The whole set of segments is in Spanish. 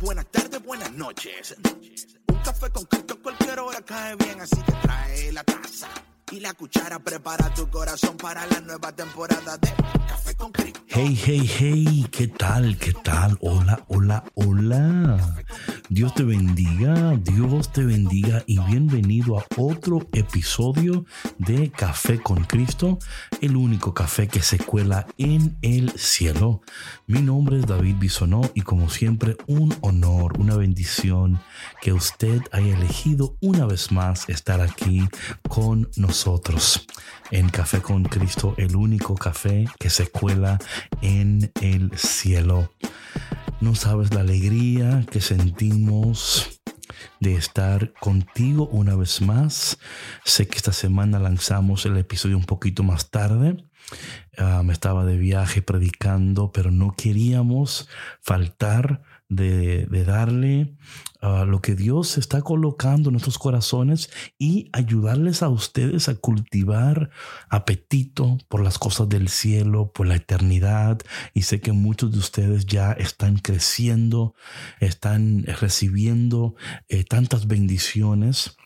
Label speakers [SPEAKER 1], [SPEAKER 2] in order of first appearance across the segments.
[SPEAKER 1] buenas tardes, buenas noches. Un café con Cristo cualquier hora cae bien, así que trae la taza y la cuchara. Prepara tu corazón para la nueva temporada de Café con Cristo.
[SPEAKER 2] Hey, hey, hey, ¿qué tal? ¿Qué tal? Hola, hola, hola. Dios te bendiga, Dios te bendiga y bienvenido a otro episodio de Café con Cristo, el único café que se cuela en el cielo. Mi nombre es David Bisonó y como siempre un honor, una bendición que usted haya elegido una vez más estar aquí con nosotros en Café con Cristo, el único café que se cuela en el cielo. No sabes la alegría que sentimos de estar contigo una vez más. Sé que esta semana lanzamos el episodio un poquito más tarde. Ah, me estaba de viaje predicando, pero no queríamos faltar de, darle a lo que Dios está colocando en nuestros corazones y ayudarles a ustedes a cultivar apetito por las cosas del cielo, por la eternidad. Y sé que muchos de ustedes ya están creciendo, están recibiendo eh, tantas bendiciones.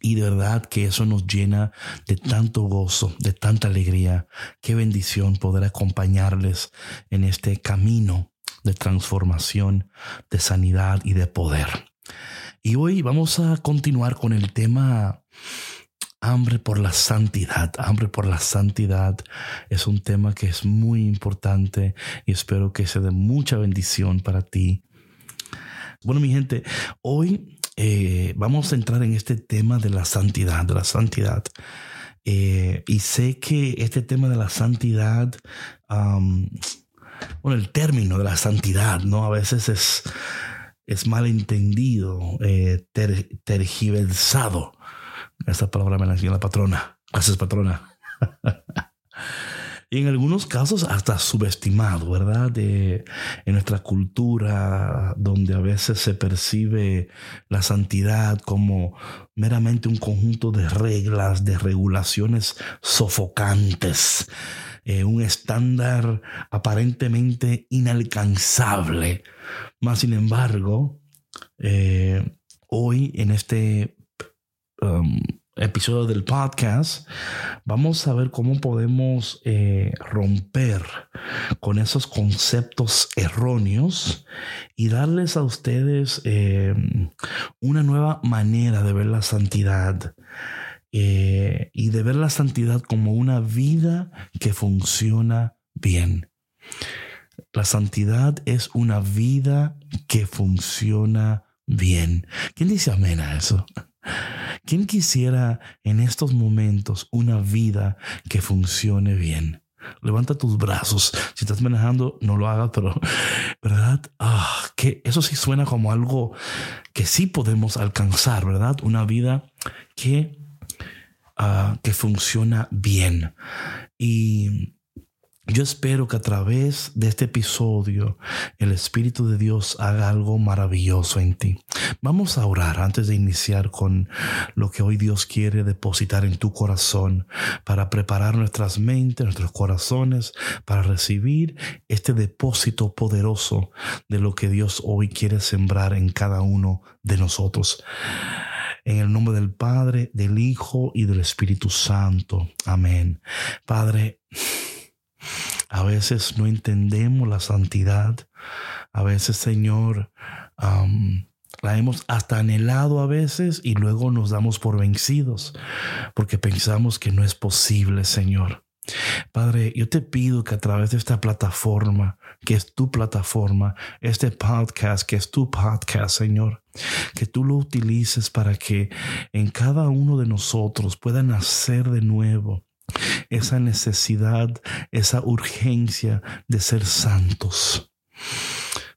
[SPEAKER 2] Y de verdad que eso nos llena de tanto gozo, de tanta alegría. Qué bendición poder acompañarles en este camino de transformación, de sanidad y de poder. Y hoy vamos a continuar con el tema hambre por la santidad. Hambre por la santidad es un tema que es muy importante y espero que sea de mucha bendición para ti. Bueno, mi gente, hoy eh, vamos a entrar en este tema de la santidad, de la santidad. Eh, y sé que este tema de la santidad bueno, el término de la santidad, ¿no? A veces es, es mal entendido, eh, tergiversado. Esa palabra me la enseñó la patrona. Gracias, patrona. y en algunos casos hasta subestimado, ¿verdad? De, en nuestra cultura, donde a veces se percibe la santidad como meramente un conjunto de reglas, de regulaciones sofocantes eh, un estándar aparentemente inalcanzable. Más sin embargo, eh, hoy en este um, episodio del podcast, vamos a ver cómo podemos eh, romper con esos conceptos erróneos y darles a ustedes una nueva manera de ver la santidad eh, y de ver la santidad como una vida que funciona bien. La santidad es una vida que funciona bien. ¿Quién dice amén a eso? ¿Quién quisiera en estos momentos una vida que funcione bien? Levanta tus brazos. Si estás manejando, no lo hagas, pero, ¿verdad? Ah, que eso sí suena como algo que sí podemos alcanzar, ¿verdad? Una vida que Ah, que funciona bien. Y yo espero que a través de este episodio el Espíritu de Dios haga algo maravilloso en ti. Vamos a orar antes de iniciar con lo que hoy Dios quiere depositar en tu corazón para preparar nuestras mentes, nuestros corazones para recibir este depósito poderoso de lo que Dios hoy quiere sembrar en cada uno de nosotros. En el nombre del Padre, del Hijo y del Espíritu Santo. Amén. Padre, a veces no entendemos la santidad. A veces, Señor, la hemos hasta anhelado a veces y luego nos damos por vencidos porque pensamos que no es posible, Señor. Padre, yo te pido que a través de esta plataforma, que es tu plataforma, este podcast, que es tu podcast, Señor, que tú lo utilices para que en cada uno de nosotros pueda nacer de nuevo esa necesidad, esa urgencia de ser santos.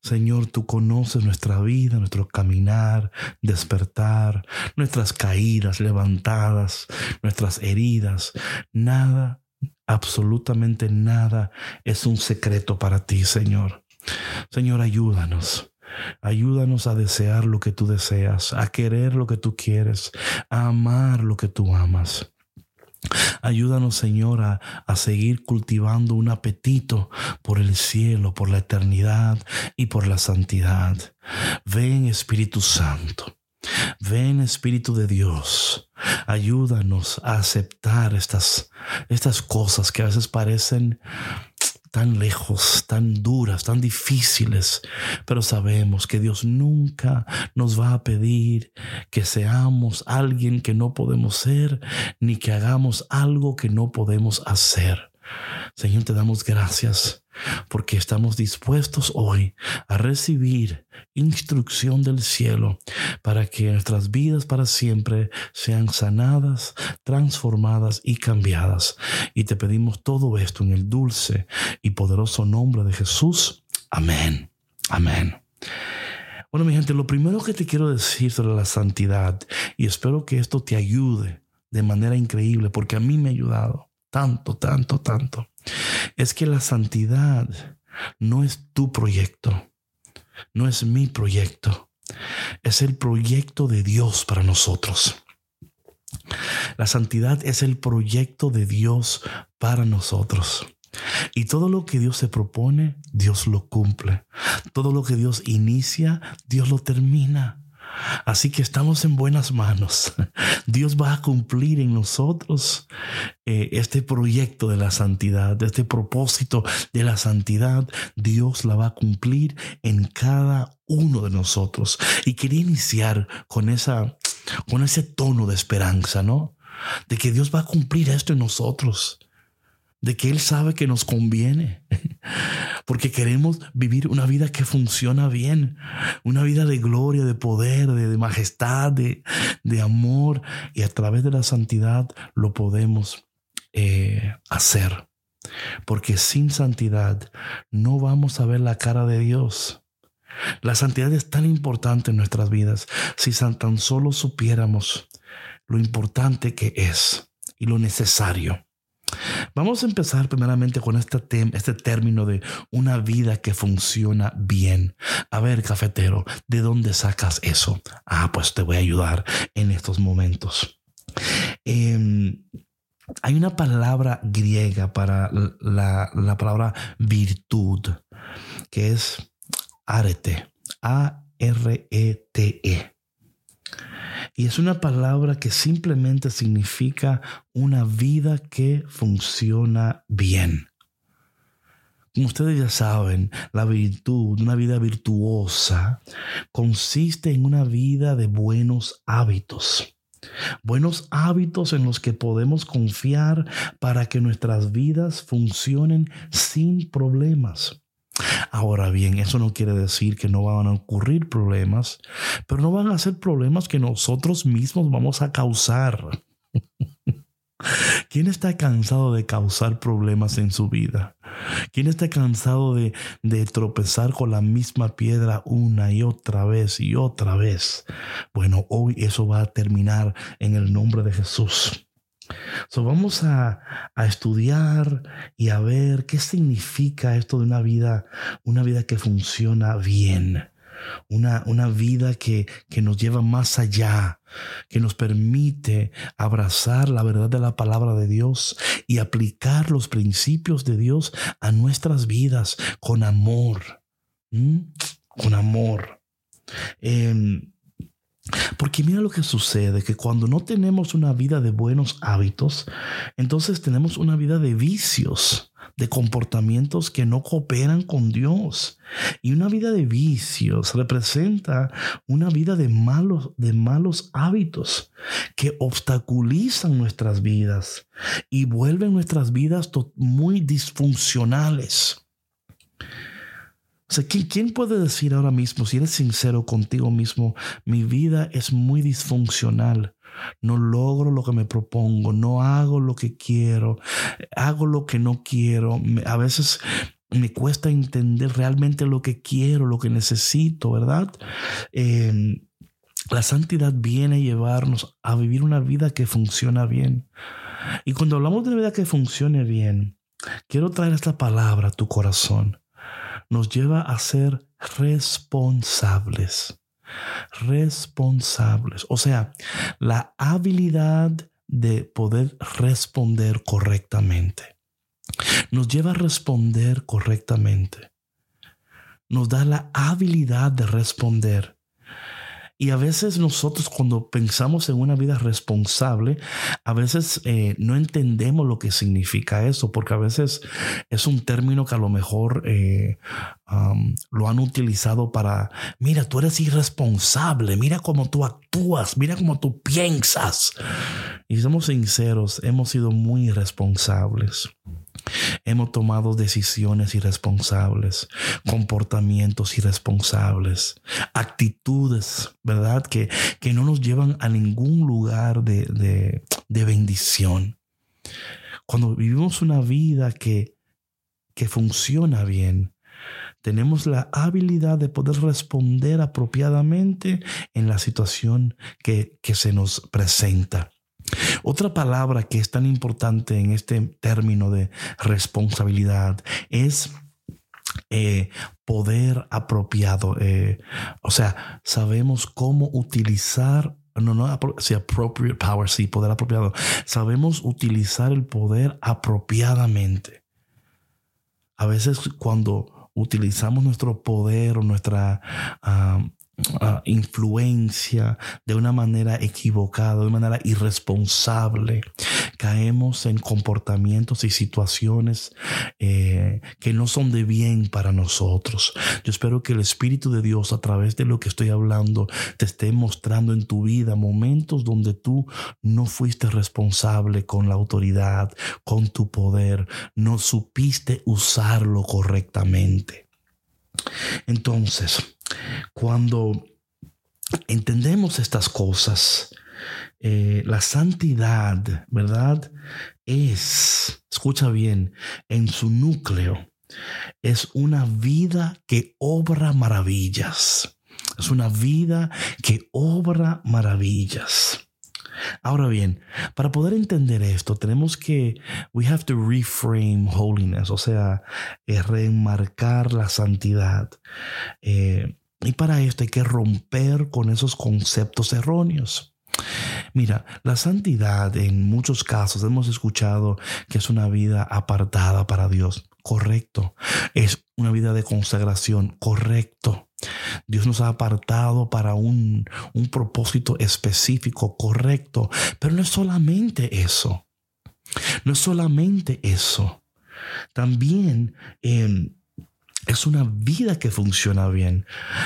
[SPEAKER 2] Señor, tú conoces nuestra vida, nuestro caminar, despertar, nuestras caídas, levantadas, nuestras heridas. Nada Absolutamente nada es un secreto para ti, Señor. Señor, ayúdanos. Ayúdanos a desear lo que tú deseas, a querer lo que tú quieres, a amar lo que tú amas. Ayúdanos, Señor, a, a, seguir cultivando un apetito por el cielo, por la eternidad y por la santidad. Ven, Espíritu Santo. Ven Espíritu de Dios, ayúdanos a aceptar estas, estas cosas que a veces parecen tan lejos, tan duras, tan difíciles, pero sabemos que Dios nunca nos va a pedir que seamos alguien que no podemos ser, ni que hagamos algo que no podemos hacer. Señor, te damos gracias porque estamos dispuestos hoy a recibir instrucción del cielo para que nuestras vidas para siempre sean sanadas, transformadas y cambiadas. Y te pedimos todo esto en el dulce y poderoso nombre de Jesús. Amén. Amén. Bueno, mi gente, lo primero que te quiero decir sobre la santidad, y espero que esto te ayude de manera increíble, porque a mí me ha ayudado tanto, tanto, tanto, es que la santidad no es tu proyecto, no es mi proyecto, es el proyecto de Dios para nosotros. La santidad es el proyecto de Dios para nosotros. Y todo lo que Dios se propone, Dios lo cumple. Todo lo que Dios inicia, Dios lo termina. Así que estamos en buenas manos. Dios va a cumplir en nosotros eh, este proyecto de la santidad, este propósito de la santidad. Dios la va a cumplir en cada uno de nosotros. Y quería iniciar con esa, con ese tono de esperanza, ¿no? De que Dios va a cumplir esto en nosotros de que Él sabe que nos conviene, porque queremos vivir una vida que funciona bien, una vida de gloria, de poder, de, majestad, de, amor, y a través de la santidad lo podemos eh, hacer, porque sin santidad no vamos a ver la cara de Dios. La santidad es tan importante en nuestras vidas. Si tan solo supiéramos lo importante que es y lo necesario. Vamos a empezar primeramente con este, este término de una vida que funciona bien. A ver, cafetero, ¿de dónde sacas eso? Ah, pues te voy a ayudar en estos momentos. Em, hay una palabra griega para la, la palabra virtud, que es arete, A-R-E-T-E. Y es una palabra que simplemente significa una vida que funciona bien. Como ustedes ya saben, la virtud, una vida virtuosa, consiste en una vida de buenos hábitos. Buenos hábitos en los que podemos confiar para que nuestras vidas funcionen sin problemas. Ahora bien, eso no quiere decir que no van a ocurrir problemas, pero no van a ser problemas que nosotros mismos vamos a causar. ¿Quién está cansado de causar problemas en su vida? ¿Quién está cansado de, de, tropezar con la misma piedra una y otra vez y otra vez? Bueno, hoy eso va a terminar en el nombre de Jesús. So, vamos a, estudiar y a ver qué significa esto de una vida, una vida que funciona bien. Una, una vida que, que nos lleva más allá, que nos permite abrazar la verdad de la palabra de Dios y aplicar los principios de Dios a nuestras vidas con amor. Con amor. Em, porque mira lo que sucede, que cuando no tenemos una vida de buenos hábitos, entonces tenemos una vida de vicios, de comportamientos que no cooperan con Dios. Y una vida de vicios representa una vida de malos, de malos hábitos que obstaculizan nuestras vidas y vuelven nuestras vidas muy disfuncionales. ¿Quién, puede decir ahora mismo, si eres sincero contigo mismo, mi vida es muy disfuncional? No logro lo que me propongo, no hago lo que quiero, hago lo que no quiero. A veces me cuesta entender realmente lo que quiero, lo que necesito, ¿verdad? Em, la santidad viene a llevarnos a vivir una vida que funciona bien. Y cuando hablamos de una vida que funcione bien, quiero traer esta palabra a tu corazón nos lleva a ser responsables. Responsables. O sea, la habilidad de poder responder correctamente. Nos lleva a responder correctamente. Nos da la habilidad de responder y a veces nosotros cuando pensamos en una vida responsable, a veces eh, no entendemos lo que significa eso, porque a veces es un término que a lo mejor eh, lo han utilizado para, mira, tú eres irresponsable, mira cómo tú actúas, mira cómo tú piensas. Y somos sinceros, hemos sido muy irresponsables. Hemos tomado decisiones irresponsables, comportamientos irresponsables, actitudes, ¿verdad? Que, que no nos llevan a ningún lugar de, de, bendición. Cuando vivimos una vida que, que funciona bien, tenemos la habilidad de poder responder apropiadamente en la situación que, que se nos presenta. Otra palabra que es tan importante en este término de responsabilidad es eh, poder apropiado. Eh, o sea, sabemos cómo utilizar no, no, si appropriate power, sí, poder apropiado. Sabemos utilizar el poder apropiadamente. A veces cuando utilizamos nuestro poder o nuestra ah, influencia de una manera equivocada, de una manera irresponsable. Caemos en comportamientos y situaciones eh, que no son de bien para nosotros. Yo espero que el Espíritu de Dios a través de lo que estoy hablando te esté mostrando en tu vida momentos donde tú no fuiste responsable con la autoridad, con tu poder, no supiste usarlo correctamente. Entonces, cuando entendemos estas cosas, eh, la santidad, ¿verdad? Es, escucha bien, en su núcleo, es una vida que obra maravillas. Es una vida que obra maravillas. Ahora bien, para poder entender esto, tenemos que, we have to reframe holiness, o sea, eh, remarcar la santidad. Eh, y para esto hay que romper con esos conceptos erróneos. Mira, la santidad en muchos casos hemos escuchado que es una vida apartada para Dios. Correcto. Es una vida de consagración. Correcto. Dios nos ha apartado para un, un propósito específico, correcto. Pero no es solamente eso. No es solamente eso. También em, es una vida que funciona bien.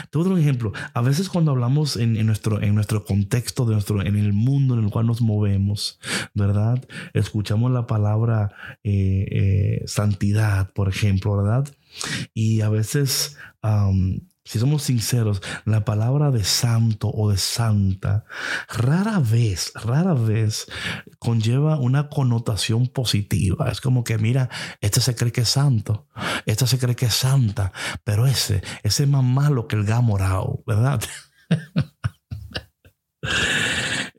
[SPEAKER 2] Te voy a un ejemplo. A veces cuando hablamos en, nuestro, en nuestro contexto, de nuestro, en el mundo en el cual nos movemos, ¿verdad? Escuchamos la palabra eh, eh, santidad, por ejemplo, ¿verdad? Y a veces si somos sinceros, la palabra de santo o de santa rara vez, rara vez conlleva una connotación positiva. Es como que, mira, este se cree que es santo, este se cree que es santa, pero ese, ese es más malo que el gamorao, ¿verdad?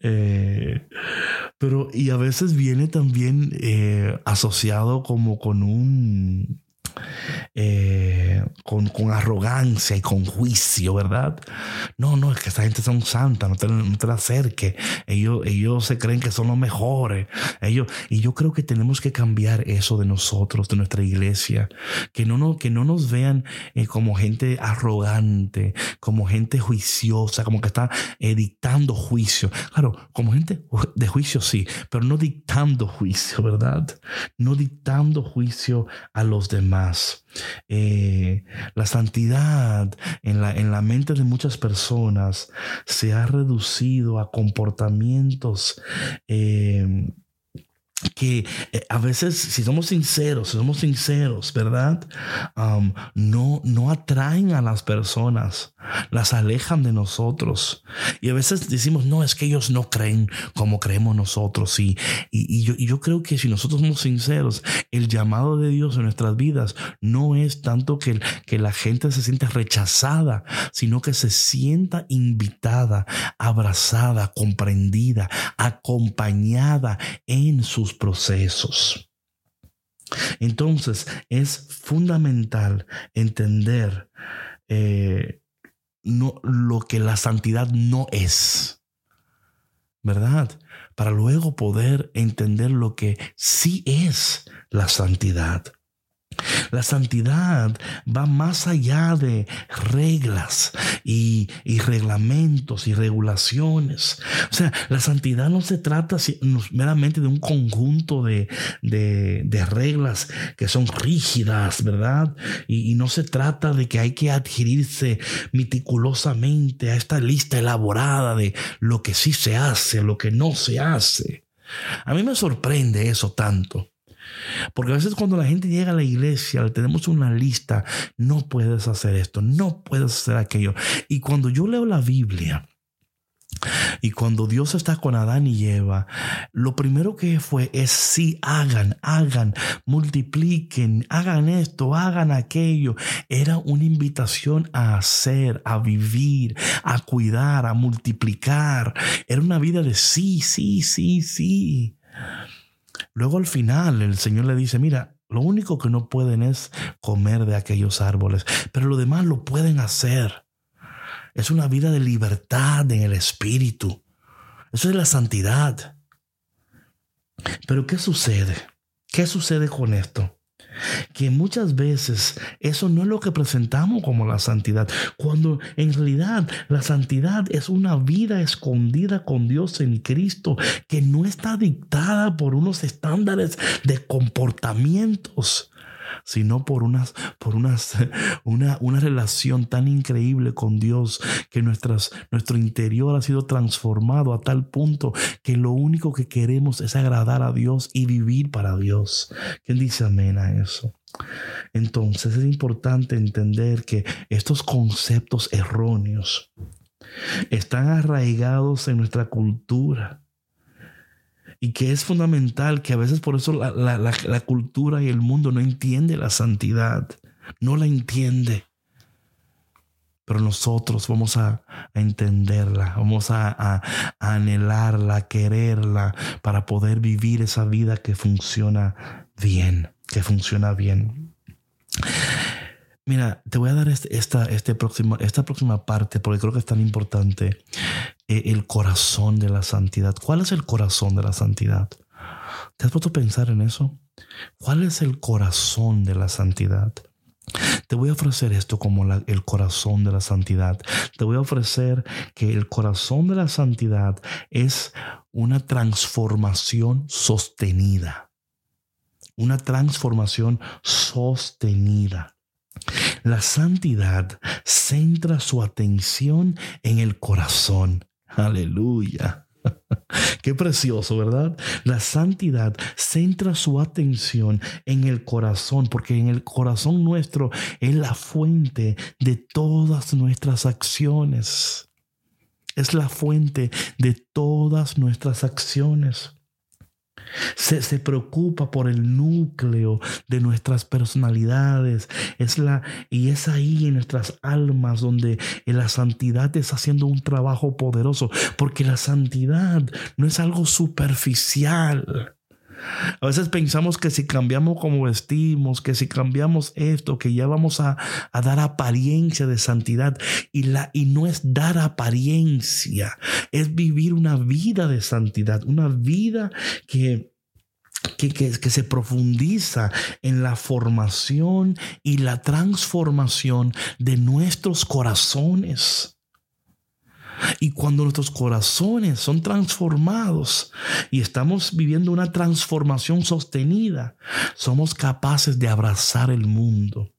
[SPEAKER 2] Eh, pero, y a veces viene también eh, asociado como con un eh, con, arrogancia y con juicio, ¿verdad? No, no, es que esta gente son santa, no te, no te la acerques. Ellos, ellos se creen que son los mejores. Ellos, y yo creo que tenemos que cambiar eso de nosotros, de nuestra iglesia. Que no, no, que no nos vean eh, como gente arrogante, como gente juiciosa, como que está eh, dictando juicio. Claro, como gente de juicio sí, pero no dictando juicio, ¿verdad? No dictando juicio a los demás. Eh, la santidad en la, en la mente de muchas personas se ha reducido a comportamientos eh, que eh, a veces, si somos sinceros, si somos sinceros, ¿verdad? no, no atraen a las personas, las alejan de nosotros. Y a veces decimos, no, es que ellos no creen como creemos nosotros. Y, y, yo, y yo creo que si nosotros somos sinceros, el llamado de Dios en nuestras vidas no es tanto que, que la gente se sienta rechazada, sino que se sienta invitada, abrazada, comprendida, acompañada en su procesos. Entonces es fundamental entender eh, no, lo que la santidad no es. ¿verdad? Para luego poder entender lo que sí es la santidad. La santidad va más allá de reglas y, reglamentos y regulaciones. O sea, la santidad no se trata meramente de un conjunto de, reglas que son rígidas, ¿verdad? Y, y, no se trata de que hay que adquirirse meticulosamente a esta lista elaborada de lo que sí se hace, lo que no se hace. A mí me sorprende eso tanto. Porque a veces cuando la gente llega a la iglesia, le tenemos una lista, no puedes hacer esto, no puedes hacer aquello. Y cuando yo leo la Biblia, y cuando Dios está con Adán y Eva, lo primero que fue es sí, hagan, hagan, multipliquen, hagan esto, hagan aquello. Era una invitación a hacer, a vivir, a cuidar, a multiplicar. Era una vida de sí, sí, sí, sí. Luego al final el Señor le dice, mira, lo único que no pueden es comer de aquellos árboles, pero lo demás lo pueden hacer. Es una vida de libertad en el espíritu. Eso es la santidad. Pero ¿qué sucede? ¿Qué sucede con esto? Que muchas veces eso no es lo que presentamos como la santidad, cuando en realidad la santidad es una vida escondida con Dios en Cristo que no está dictada por unos estándares de comportamientos sino por, unas, por unas, una, una relación tan increíble con Dios que nuestras, nuestro interior ha sido transformado a tal punto que lo único que queremos es agradar a Dios y vivir para Dios. ¿Quién dice amén a eso? Entonces es importante entender que estos conceptos erróneos están arraigados en nuestra cultura y que es fundamental que a veces por eso la, cultura y el mundo no entiende la santidad, no la entiende. Pero nosotros vamos a, entenderla, vamos a, anhelarla, a quererla para poder vivir esa vida que funciona bien, que funciona bien. Mira, te voy a dar este, este próximo, esta próxima parte porque creo que es tan importante. Eh, el corazón de la santidad. ¿Cuál es el corazón de la santidad? ¿Te has puesto a pensar en eso? ¿Cuál es el corazón de la santidad? Te voy a ofrecer esto como el corazón de la santidad. Te voy a ofrecer que el corazón de la santidad es una transformación sostenida. Una transformación sostenida. La santidad centra su atención en el corazón. Aleluya. Qué precioso, ¿verdad? La santidad centra su atención en el corazón, porque en el corazón nuestro es la fuente de todas nuestras acciones. Es la fuente de todas nuestras acciones. Se, preocupa por el núcleo de nuestras personalidades. Es la, y es ahí en nuestras almas donde la santidad está haciendo un trabajo poderoso. Porque la santidad no es algo superficial. A veces pensamos que si cambiamos como vestimos, que si cambiamos esto, que ya vamos a, dar apariencia de santidad. Y, la, y no es dar apariencia, es vivir una vida de santidad, una vida que... Que, que, se profundiza en la formación y la transformación de nuestros corazones. Y cuando nuestros corazones son transformados y estamos viviendo una transformación sostenida, somos capaces de abrazar el mundo.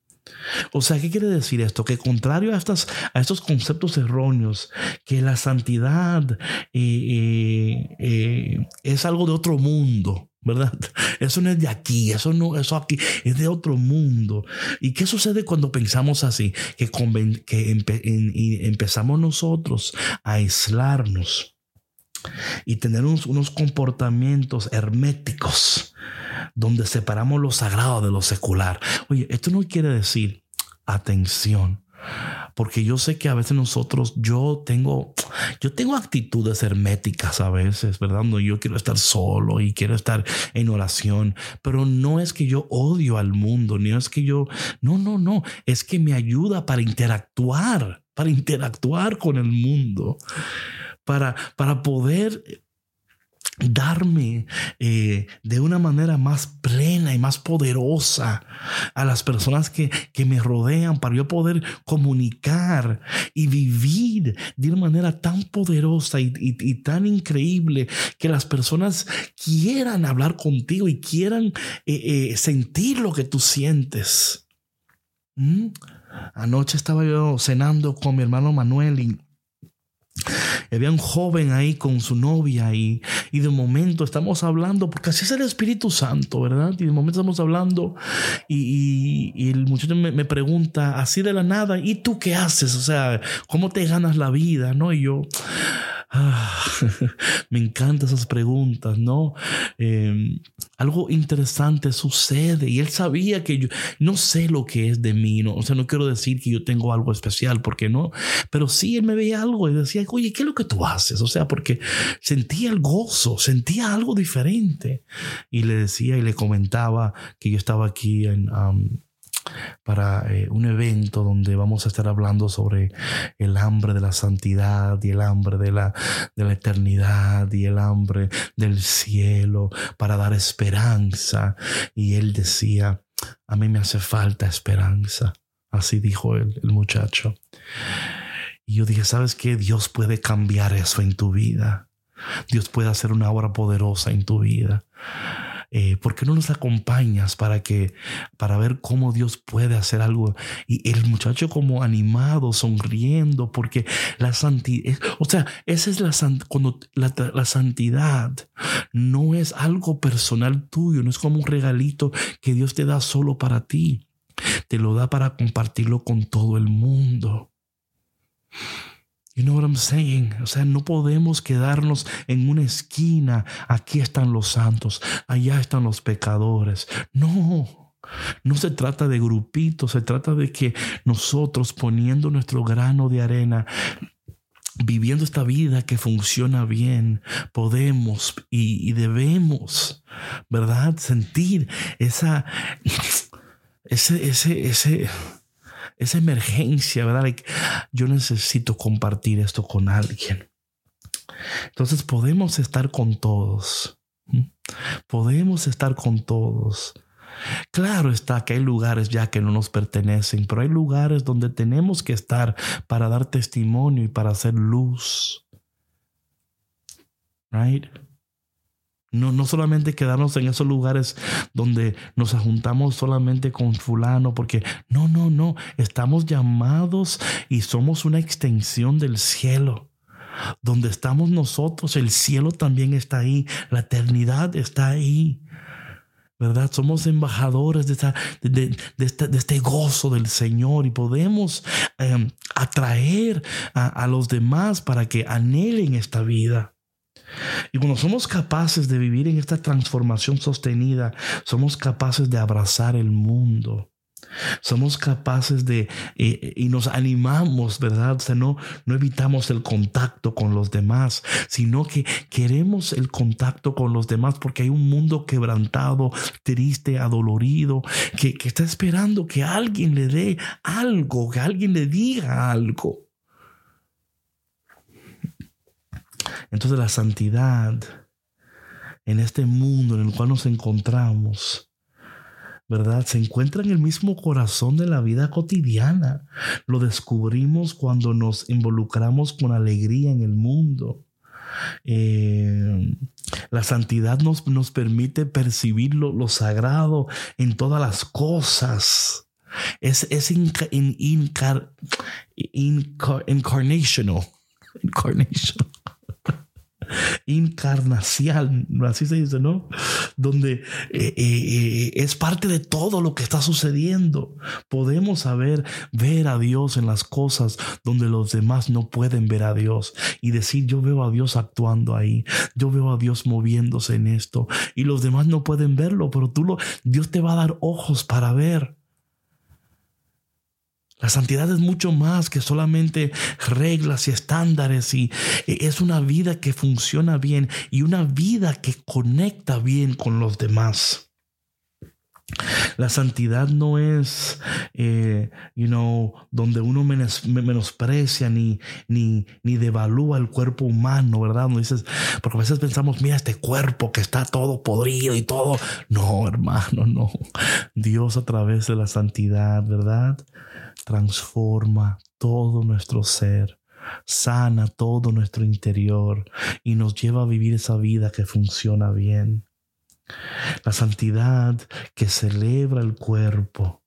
[SPEAKER 2] O sea, ¿qué quiere decir esto? Que contrario a, a estos conceptos erróneos, que la santidad eh, eh, eh, es algo de otro mundo, ¿verdad? Eso no es de aquí, eso no, eso aquí es de otro mundo. ¿Y qué sucede cuando pensamos así? Que, que empezamos nosotros a aislarnos y tener unos, comportamientos herméticos donde separamos lo sagrado de lo secular. Oye, esto no quiere decir atención. Porque yo sé que a veces nosotros, yo tengo, yo tengo actitudes herméticas a veces, ¿verdad? No, yo quiero estar solo y quiero estar en oración, pero no es que yo odio al mundo, ni es que yo, no, no, no, es que me ayuda para interactuar, para interactuar con el mundo, para, para poder darme eh, de una manera más plena y más poderosa a las personas que, que, me rodean para yo poder comunicar y vivir de una manera tan poderosa y, y, tan increíble que las personas quieran hablar contigo y quieran eh, eh, sentir lo que tú sientes. ¿Mm? Anoche estaba yo cenando con mi hermano Manuel y había un joven ahí con su novia y, y, de momento estamos hablando, porque así es el Espíritu Santo, ¿verdad? Y de momento estamos hablando y, el muchacho me, me, pregunta así de la nada, ¿y tú qué haces? O sea, ¿cómo te ganas la vida? ¿No? Y yo... Ah, me encantan esas preguntas, ¿no? Em, algo interesante sucede y él sabía que yo no sé lo que es de mí, ¿no? O sea, no quiero decir que yo tengo algo especial, porque no, pero sí él me veía algo y decía, oye, ¿qué es lo que tú haces? O sea, porque sentía el gozo, sentía algo diferente. Y le decía y le comentaba que yo estaba aquí en para eh, un evento donde vamos a estar hablando sobre el hambre de la santidad y el hambre de la, de la eternidad y el hambre del cielo para dar esperanza. Y él decía, a mí me hace falta esperanza. Así dijo el, el muchacho. Y yo dije, ¿sabes qué? Dios puede cambiar eso en tu vida. Dios puede hacer una obra poderosa en tu vida. Eh, ¿por qué no nos acompañas para que, para ver cómo Dios puede hacer algo? Y el muchacho como animado, sonriendo, porque la santidad, o sea, esa es la, cuando la, la santidad no es algo personal tuyo, no es como un regalito que Dios te da solo para ti, te lo da para compartirlo con todo el mundo. You know what I'm saying? O sea, no podemos quedarnos en una esquina. Aquí están los santos, allá están los pecadores. No. No se trata de grupitos, se trata de que nosotros poniendo nuestro grano de arena, viviendo esta vida que funciona bien, podemos y, y debemos, ¿verdad? Sentir esa, ese, ese, ese, esa emergencia, ¿verdad? yo necesito compartir esto con alguien. Entonces podemos estar con todos. Podemos estar con todos. Claro está que hay lugares ya que no nos pertenecen, pero hay lugares donde tenemos que estar para dar testimonio y para hacer luz. Right? No, no solamente quedarnos en esos lugares donde nos juntamos solamente con fulano, porque no, no, no, estamos llamados y somos una extensión del cielo. Donde estamos nosotros, el cielo también está ahí, la eternidad está ahí. ¿verdad? Somos embajadores de, este, de, este, gozo del Señor y podemos em, atraer a, los demás para que anhelen esta vida. Y cuando somos capaces de vivir en esta transformación sostenida, somos capaces de abrazar el mundo. Somos capaces de, eh, y nos animamos, ¿verdad? O sea, no, no evitamos el contacto con los demás, sino que queremos el contacto con los demás porque hay un mundo quebrantado, triste, adolorido, que, que está esperando que alguien le dé algo, que alguien le diga algo. Entonces la santidad en este mundo en el cual nos encontramos, ¿verdad? Se encuentra en el mismo corazón de la vida cotidiana. Lo descubrimos cuando nos involucramos con alegría en el mundo. Eh, la santidad nos, nos permite percibir lo, sagrado en todas las cosas. Es, es incar, incarnational. Incarnational encarnacial, así se dice, ¿no? Donde eh, eh, eh, es parte de todo lo que está sucediendo. Podemos saber, ver a Dios en las cosas donde los demás no pueden ver a Dios y decir, yo veo a Dios actuando ahí, yo veo a Dios moviéndose en esto y los demás no pueden verlo, pero tú lo, Dios te va a dar ojos para ver. La santidad es mucho más que solamente reglas y estándares y es una vida que funciona bien y una vida que conecta bien con los demás. La santidad no es, eh, you know, donde uno menosprecia ni, ni, ni devalúa el cuerpo humano, ¿verdad? No dices, porque a veces pensamos, mira este cuerpo que está todo podrido y todo. No, hermano, no. Dios a través de la santidad, ¿verdad? Transforma todo nuestro ser sana todo nuestro interior y nos lleva a vivir esa vida que funciona bien. La santidad que celebra el cuerpo.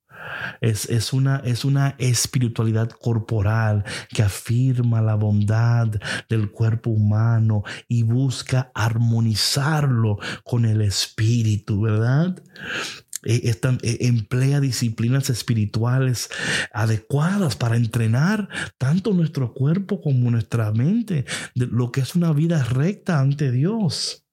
[SPEAKER 2] Es, es, una, es una espiritualidad corporal que afirma la bondad del cuerpo humano y busca armonizarlo con el espíritu, ¿verdad? E, e, emplea disciplinas espirituales adecuadas para entrenar tanto nuestro cuerpo como nuestra mente, de lo que es una vida recta ante Dios.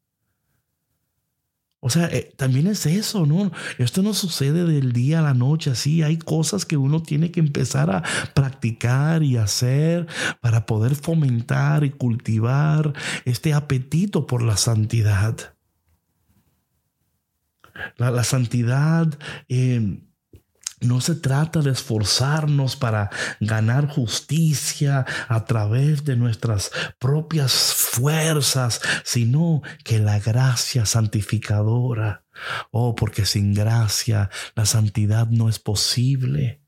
[SPEAKER 2] O sea, eh, también es eso, ¿no? Esto no sucede del día a la noche, así hay cosas que uno tiene que empezar a practicar y hacer para poder fomentar y cultivar este apetito por la santidad. La, santidad... Eh, no se trata de esforzarnos para ganar justicia a través de nuestras propias fuerzas, sino que la gracia santificadora. Oh, porque sin gracia la santidad no es posible.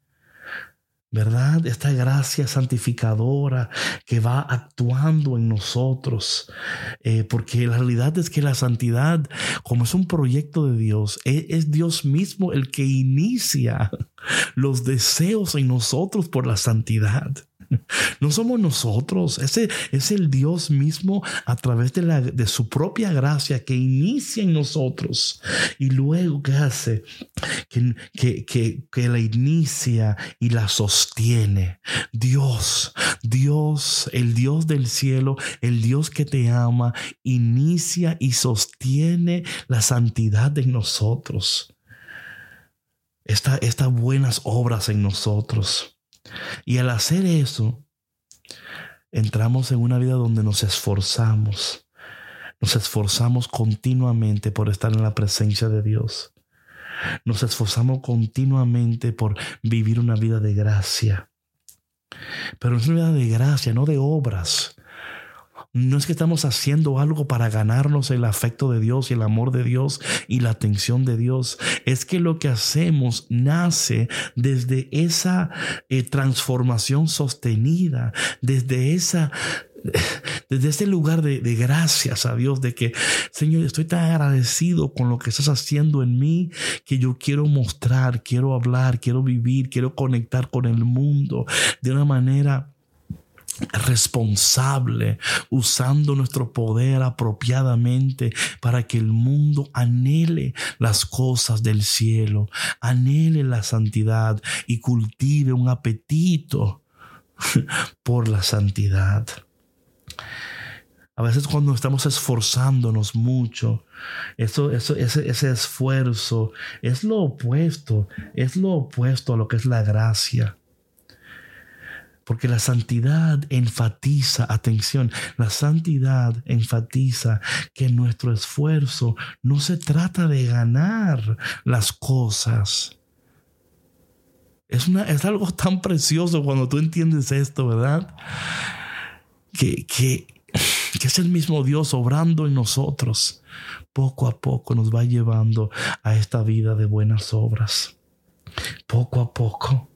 [SPEAKER 2] ¿Verdad? Esta gracia santificadora que va actuando en nosotros. Eh, porque la realidad es que la santidad, como es un proyecto de Dios, es, es Dios mismo el que inicia los deseos en nosotros por la santidad. No somos nosotros, ese es el Dios mismo a través de, la, de su propia gracia que inicia en nosotros y luego que hace que, la inicia y la sostiene. Dios, Dios, el Dios del cielo, el Dios que te ama, inicia y sostiene la santidad en nosotros. Estas buenas obras en nosotros. Y al hacer eso, entramos en una vida donde nos esforzamos. Nos esforzamos continuamente por estar en la presencia de Dios. Nos esforzamos continuamente por vivir una vida de gracia. Pero es una vida de gracia, no de obras. No es que estamos haciendo algo para ganarnos el afecto de Dios y el amor de Dios y la atención de Dios. Es que lo que hacemos nace desde esa eh, transformación sostenida, desde esa desde ese lugar de, gracias a Dios, de que, Señor, estoy tan agradecido con lo que estás haciendo en mí, que yo quiero mostrar, quiero hablar, quiero vivir, quiero conectar con el mundo de una manera responsable, usando nuestro poder apropiadamente para que el mundo anhele las cosas del cielo, anhele la santidad y cultive un apetito por la santidad. A veces cuando estamos esforzándonos mucho, eso, eso, ese, ese esfuerzo es lo opuesto, es lo opuesto a lo que es la gracia. Porque la santidad enfatiza, atención, la santidad enfatiza que nuestro esfuerzo no se trata de ganar las cosas. Es, una, es algo tan precioso cuando tú entiendes esto, ¿verdad? Que, que, que es el mismo Dios obrando en nosotros. Poco a poco nos va llevando a esta vida de buenas obras. Poco a poco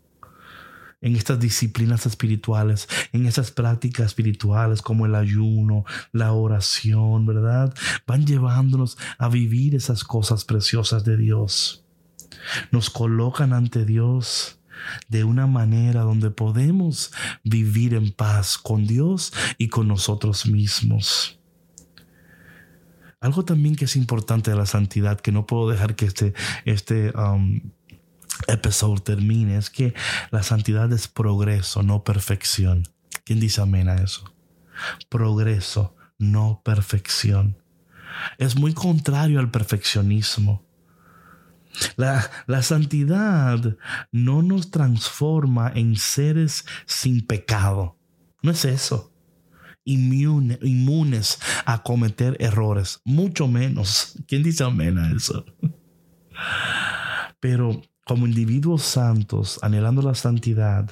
[SPEAKER 2] en estas disciplinas espirituales, en esas prácticas espirituales como el ayuno, la oración, ¿verdad? Van llevándonos a vivir esas cosas preciosas de Dios. Nos colocan ante Dios de una manera donde podemos vivir en paz con Dios y con nosotros mismos. Algo también que es importante de la santidad, que no puedo dejar que este, este um, episodio termine es que la santidad es progreso, no perfección. ¿Quién dice amén a eso? Progreso, no perfección. Es muy contrario al perfeccionismo. La, la, santidad no nos transforma en seres sin pecado. No es eso. inmunes a cometer errores. Mucho menos. ¿Quién dice amén a eso? Pero como individuos santos, anhelando la santidad,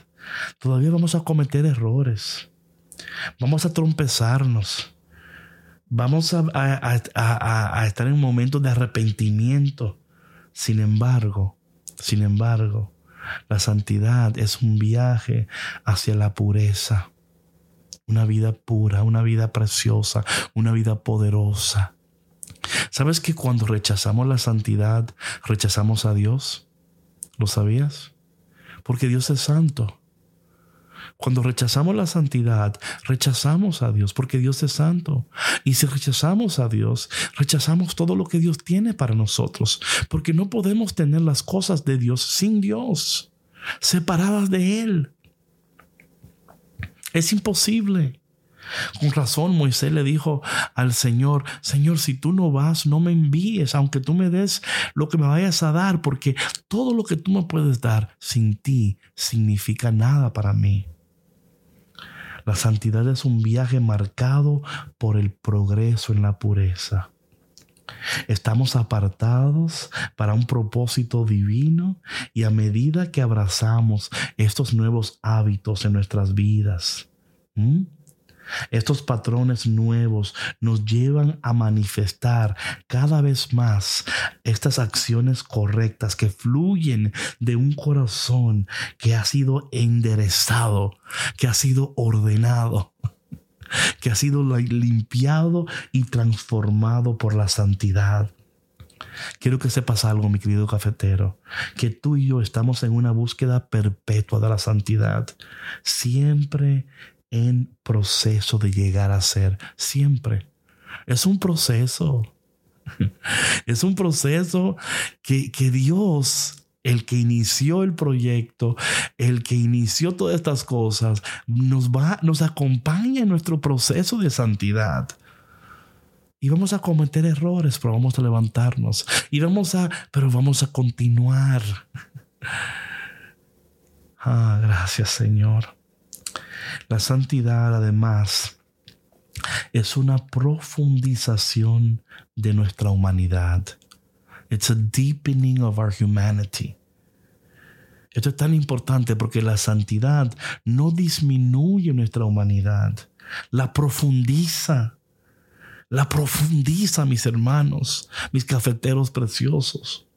[SPEAKER 2] todavía vamos a cometer errores. Vamos a trompezarnos. Vamos a, estar en un momento de arrepentimiento. Sin embargo, sin embargo, la santidad es un viaje hacia la pureza. Una vida pura, una vida preciosa, una vida poderosa. ¿Sabes que cuando rechazamos la santidad, rechazamos a Dios? ¿Lo sabías? Porque Dios es santo. Cuando rechazamos la santidad, rechazamos a Dios porque Dios es santo. Y si rechazamos a Dios, rechazamos todo lo que Dios tiene para nosotros, porque no podemos tener las cosas de Dios sin Dios, separadas de Él. Es imposible. Con razón Moisés le dijo al Señor, Señor, si tú no vas, no me envíes, aunque tú me des lo que me vayas a dar, porque todo lo que tú me puedes dar sin ti significa nada para mí. La santidad es un viaje marcado por el progreso en la pureza. Estamos apartados para un propósito divino y a medida que abrazamos estos nuevos hábitos en nuestras vidas, estos patrones nuevos nos llevan a manifestar cada vez más estas acciones correctas que fluyen de un corazón que ha sido enderezado, que ha sido ordenado que ha sido limpiado y transformado por la santidad. Quiero que sepas algo, mi querido cafetero, que tú y yo estamos en una búsqueda perpetua de la santidad. Siempre en proceso de llegar a ser siempre. Es un proceso. Es un proceso que, Dios, el que inició el proyecto, el que inició todas estas cosas, nos va, nos acompaña en nuestro proceso de santidad. Y vamos a cometer errores, pero vamos a levantarnos. Y vamos a, pero vamos a continuar. Ah, gracias, Señor. La santidad, además, es una profundización de nuestra humanidad. It's a deepening of our humanity. Esto es tan importante porque la santidad no disminuye nuestra humanidad, la profundiza. La profundiza, mis hermanos, mis cafeteros preciosos.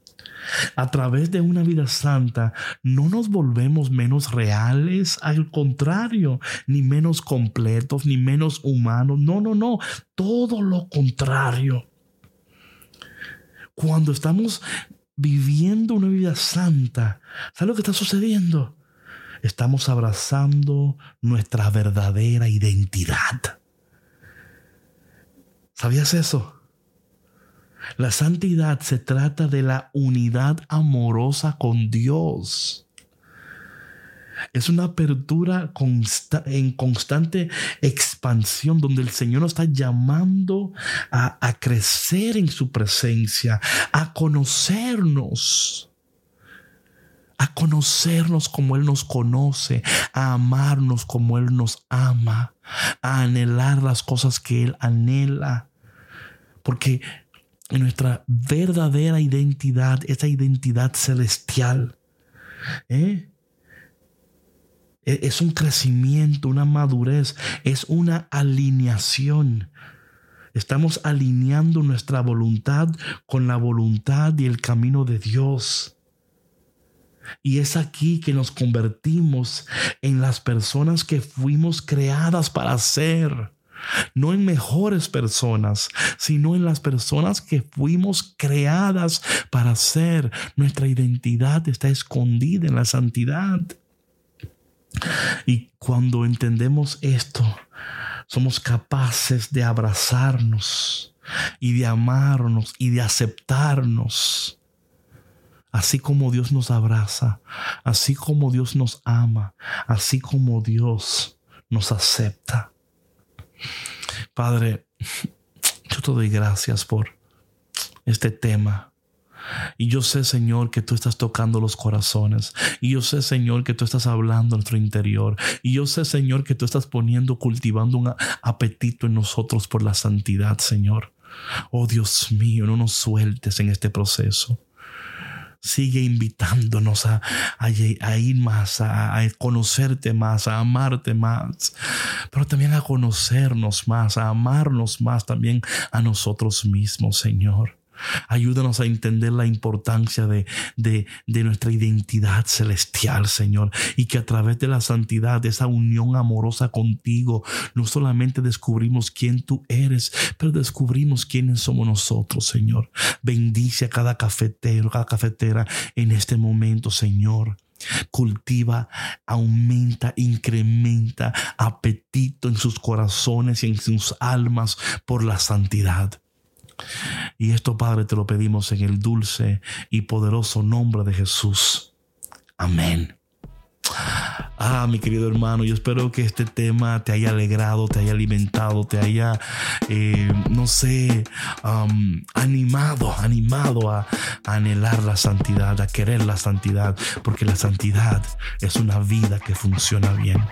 [SPEAKER 2] A través de una vida santa no nos volvemos menos reales, al contrario, ni menos completos, ni menos humanos. No, no, no, todo lo contrario. Cuando estamos viviendo una vida santa, ¿sabes lo que está sucediendo? Estamos abrazando nuestra verdadera identidad. ¿Sabías eso? La santidad se trata de la unidad amorosa con Dios. Es una apertura en constante expansión donde el Señor nos está llamando a, a crecer en su presencia, a conocernos a conocernos como Él nos conoce, a amarnos como Él nos ama, a anhelar las cosas que Él anhela. Porque nuestra verdadera identidad, esa identidad celestial. ¿eh? E, es un crecimiento, una madurez, es una alineación. Estamos alineando nuestra voluntad con la voluntad y el camino de Dios. Y es aquí que nos convertimos en las personas que fuimos creadas para ser no en mejores personas, sino en las personas que fuimos creadas para ser. Nuestra identidad está escondida en la santidad. Y cuando entendemos esto, somos capaces de abrazarnos y de amarnos y de aceptarnos. Así como Dios nos abraza, así como Dios nos ama, así como Dios nos acepta. Padre, yo te doy gracias por este tema. Y yo sé, Señor, que tú estás tocando los corazones. Y yo sé, Señor, que tú estás hablando en nuestro interior. Y yo sé, Señor, que tú estás poniendo, cultivando un apetito en nosotros por la santidad, Señor. Oh Dios mío, no nos sueltes en este proceso. Sigue invitándonos a, a, ir más, a, a, conocerte más, a amarte más, pero también a conocernos más, a amarnos más también a nosotros mismos, Señor. Ayúdanos a entender la importancia de, de, nuestra identidad celestial, Señor, y que a través de la santidad, de esa unión amorosa contigo, no solamente descubrimos quién tú eres, pero descubrimos quiénes somos nosotros, Señor. Bendice a cada cafetero, cada cafetera en este momento, Señor cultiva, aumenta, incrementa apetito en sus corazones y en sus almas por la santidad. Y esto, Padre, te lo pedimos en el dulce y poderoso nombre de Jesús. Amén. Ah, mi querido hermano, yo espero que este tema te haya alegrado, te haya alimentado, te haya, eh, no sé, animado, animado a, a anhelar la santidad, a querer la santidad, porque la santidad es una vida que funciona bien.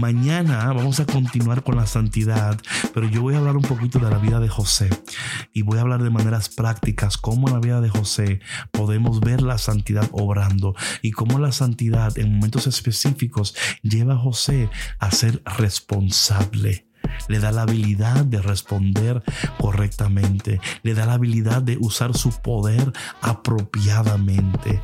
[SPEAKER 2] Mañana vamos a continuar con la santidad, pero yo voy a hablar un poquito de la vida de José y voy a hablar de maneras prácticas cómo en la vida de José podemos ver la santidad obrando y cómo la santidad en momentos específicos lleva a José a ser responsable le da la habilidad de responder correctamente, le da la habilidad de usar su poder apropiadamente,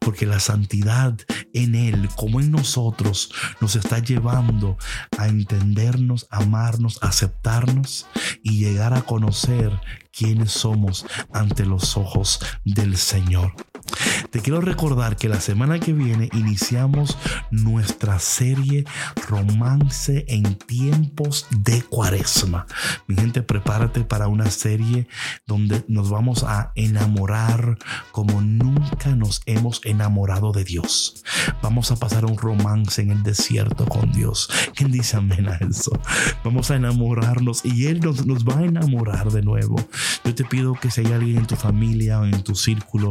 [SPEAKER 2] porque la santidad en Él, como en nosotros, nos está llevando a entendernos, amarnos, aceptarnos y llegar a conocer quiénes somos ante los ojos del Señor. Te quiero recordar que la semana que viene iniciamos nuestra serie Romance en tiempos de cuaresma. Mi gente, prepárate para una serie donde nos vamos a enamorar como nunca nos hemos enamorado de Dios. Vamos a pasar un romance en el desierto con Dios. ¿Quién dice amén a eso? Vamos a enamorarnos y Él nos, nos va a enamorar de nuevo. Yo te pido que si hay alguien en tu familia o en tu círculo,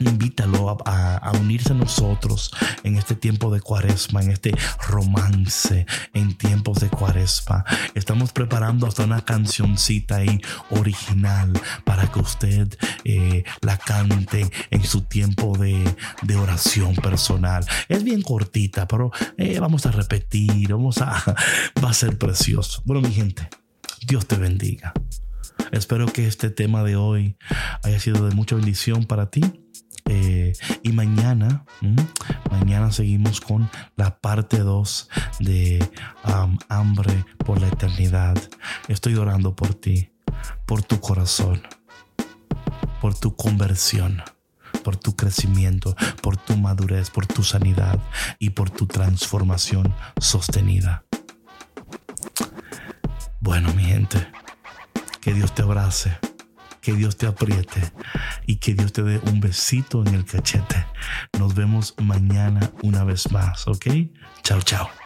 [SPEAKER 2] invítalo a, unirse a nosotros en este tiempo de cuaresma, en este romance en tiempos de cuaresma. Estamos preparando hasta una cancioncita ahí original para que usted eh, la cante en su tiempo de, de, oración personal. Es bien cortita, pero eh, vamos a repetir, vamos a, va a ser precioso. Bueno, mi gente, Dios te bendiga. Espero que este tema de hoy haya sido de mucha bendición para ti. Eh, y mañana, mañana seguimos con la parte 2 de hambre por la eternidad. Estoy orando por ti, por tu corazón, por tu conversión por tu crecimiento, por tu madurez, por tu sanidad y por tu transformación sostenida. Bueno, mi gente, que Dios te abrace, que Dios te apriete y que Dios te dé un besito en el cachete. Nos vemos mañana una vez más, ¿ok? Chao, chao.